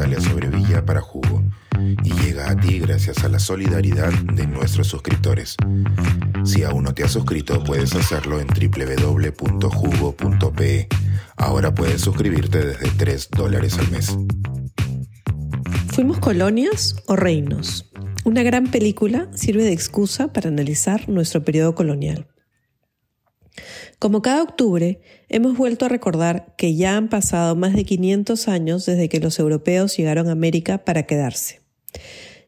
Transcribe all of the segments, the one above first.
Natalia Sobrevilla para Jugo y llega a ti gracias a la solidaridad de nuestros suscriptores. Si aún no te has suscrito, puedes hacerlo en www.jugo.pe. Ahora puedes suscribirte desde 3 dólares al mes. ¿Fuimos colonias o reinos? Una gran película sirve de excusa para analizar nuestro periodo colonial. Como cada octubre, hemos vuelto a recordar que ya han pasado más de 500 años desde que los europeos llegaron a América para quedarse.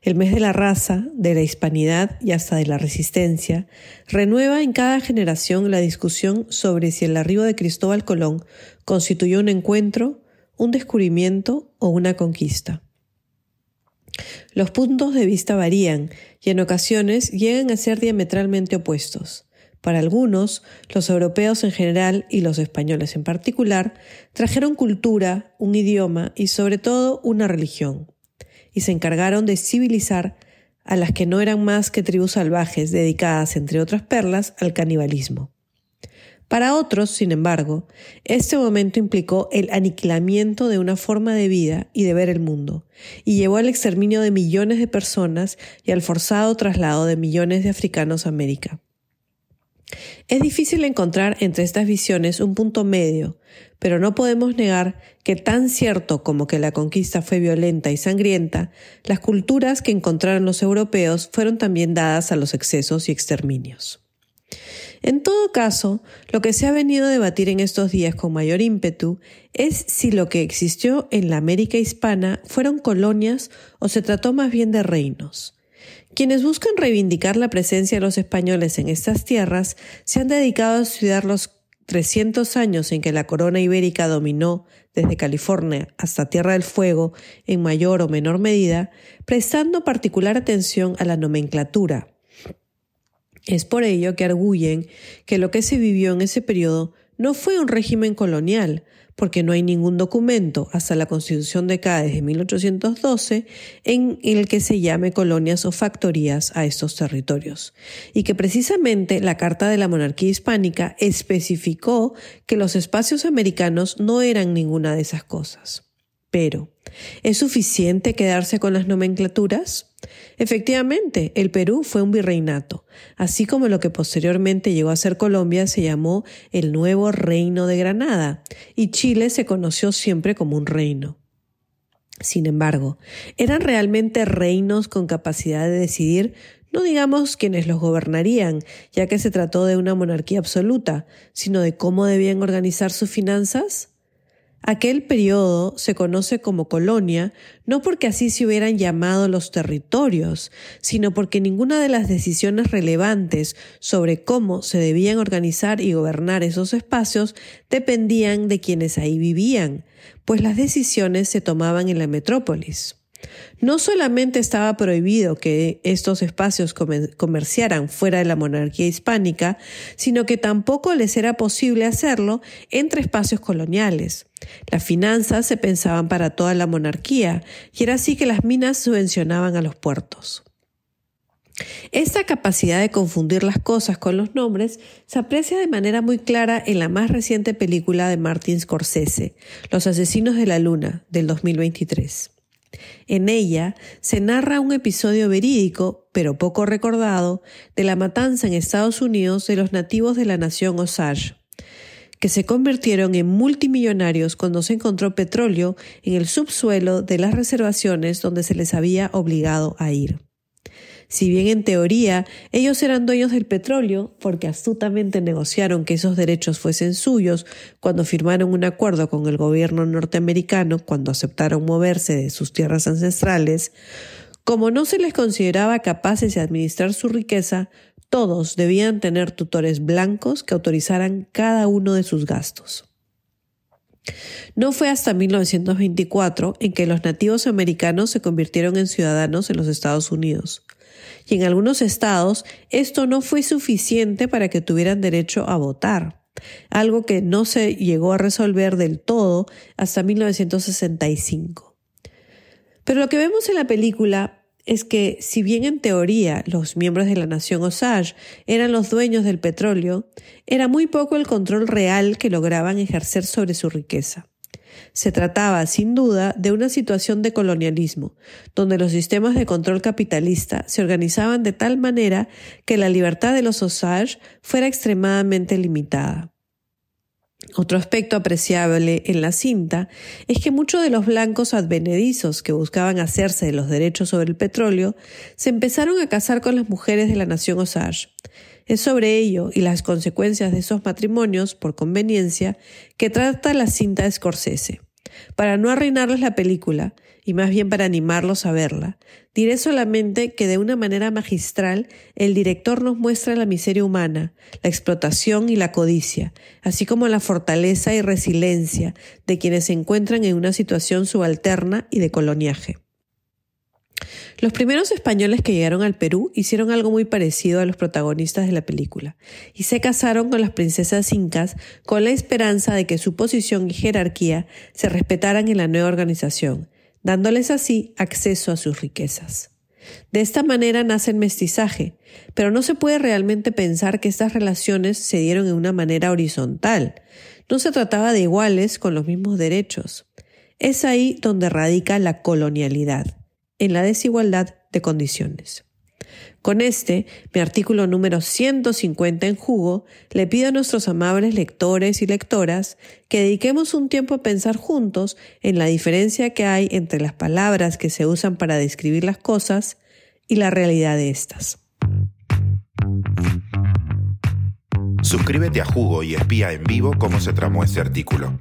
El mes de la raza, de la hispanidad y hasta de la resistencia renueva en cada generación la discusión sobre si el arribo de Cristóbal Colón constituyó un encuentro, un descubrimiento o una conquista. Los puntos de vista varían y en ocasiones llegan a ser diametralmente opuestos. Para algunos, los europeos en general y los españoles en particular trajeron cultura, un idioma y sobre todo una religión, y se encargaron de civilizar a las que no eran más que tribus salvajes dedicadas, entre otras perlas, al canibalismo. Para otros, sin embargo, este momento implicó el aniquilamiento de una forma de vida y de ver el mundo, y llevó al exterminio de millones de personas y al forzado traslado de millones de africanos a América. Es difícil encontrar entre estas visiones un punto medio, pero no podemos negar que tan cierto como que la conquista fue violenta y sangrienta, las culturas que encontraron los europeos fueron también dadas a los excesos y exterminios. En todo caso, lo que se ha venido a debatir en estos días con mayor ímpetu es si lo que existió en la América hispana fueron colonias o se trató más bien de reinos. Quienes buscan reivindicar la presencia de los españoles en estas tierras se han dedicado a estudiar los 300 años en que la corona ibérica dominó desde California hasta Tierra del Fuego en mayor o menor medida, prestando particular atención a la nomenclatura. Es por ello que arguyen que lo que se vivió en ese periodo no fue un régimen colonial, porque no hay ningún documento hasta la Constitución de Cádiz de 1812 en el que se llame colonias o factorías a estos territorios, y que precisamente la Carta de la Monarquía Hispánica especificó que los espacios americanos no eran ninguna de esas cosas. Pero, ¿es suficiente quedarse con las nomenclaturas? Efectivamente, el Perú fue un virreinato, así como lo que posteriormente llegó a ser Colombia se llamó el Nuevo Reino de Granada, y Chile se conoció siempre como un reino. Sin embargo, ¿eran realmente reinos con capacidad de decidir no digamos quienes los gobernarían, ya que se trató de una monarquía absoluta, sino de cómo debían organizar sus finanzas? Aquel periodo se conoce como colonia no porque así se hubieran llamado los territorios, sino porque ninguna de las decisiones relevantes sobre cómo se debían organizar y gobernar esos espacios dependían de quienes ahí vivían, pues las decisiones se tomaban en la metrópolis. No solamente estaba prohibido que estos espacios comerciaran fuera de la monarquía hispánica, sino que tampoco les era posible hacerlo entre espacios coloniales. Las finanzas se pensaban para toda la monarquía, y era así que las minas subvencionaban a los puertos. Esta capacidad de confundir las cosas con los nombres se aprecia de manera muy clara en la más reciente película de Martin Scorsese, Los Asesinos de la Luna, del 2023. En ella se narra un episodio verídico, pero poco recordado, de la matanza en Estados Unidos de los nativos de la nación Osage, que se convirtieron en multimillonarios cuando se encontró petróleo en el subsuelo de las reservaciones donde se les había obligado a ir. Si bien en teoría ellos eran dueños del petróleo, porque astutamente negociaron que esos derechos fuesen suyos cuando firmaron un acuerdo con el gobierno norteamericano cuando aceptaron moverse de sus tierras ancestrales, como no se les consideraba capaces de administrar su riqueza, todos debían tener tutores blancos que autorizaran cada uno de sus gastos. No fue hasta 1924 en que los nativos americanos se convirtieron en ciudadanos en los Estados Unidos y en algunos estados esto no fue suficiente para que tuvieran derecho a votar, algo que no se llegó a resolver del todo hasta 1965. Pero lo que vemos en la película es que si bien en teoría los miembros de la nación Osage eran los dueños del petróleo, era muy poco el control real que lograban ejercer sobre su riqueza. Se trataba, sin duda, de una situación de colonialismo, donde los sistemas de control capitalista se organizaban de tal manera que la libertad de los Osage fuera extremadamente limitada. Otro aspecto apreciable en la cinta es que muchos de los blancos advenedizos que buscaban hacerse de los derechos sobre el petróleo se empezaron a casar con las mujeres de la nación Osage. Es sobre ello y las consecuencias de esos matrimonios, por conveniencia, que trata la cinta de. Para no arruinarles la película, y más bien para animarlos a verla, diré solamente que de una manera magistral el director nos muestra la miseria humana, la explotación y la codicia, así como la fortaleza y resiliencia de quienes se encuentran en una situación subalterna y de coloniaje. Los primeros españoles que llegaron al Perú hicieron algo muy parecido a los protagonistas de la película, y se casaron con las princesas incas con la esperanza de que su posición y jerarquía se respetaran en la nueva organización, dándoles así acceso a sus riquezas. De esta manera nace el mestizaje, pero no se puede realmente pensar que estas relaciones se dieron en una manera horizontal. No se trataba de iguales con los mismos derechos. Es ahí donde radica la colonialidad en la desigualdad de condiciones. Con este, mi artículo número 150 en jugo, le pido a nuestros amables lectores y lectoras que dediquemos un tiempo a pensar juntos en la diferencia que hay entre las palabras que se usan para describir las cosas y la realidad de estas. Suscríbete a Jugo y espía en vivo cómo se tramó este artículo.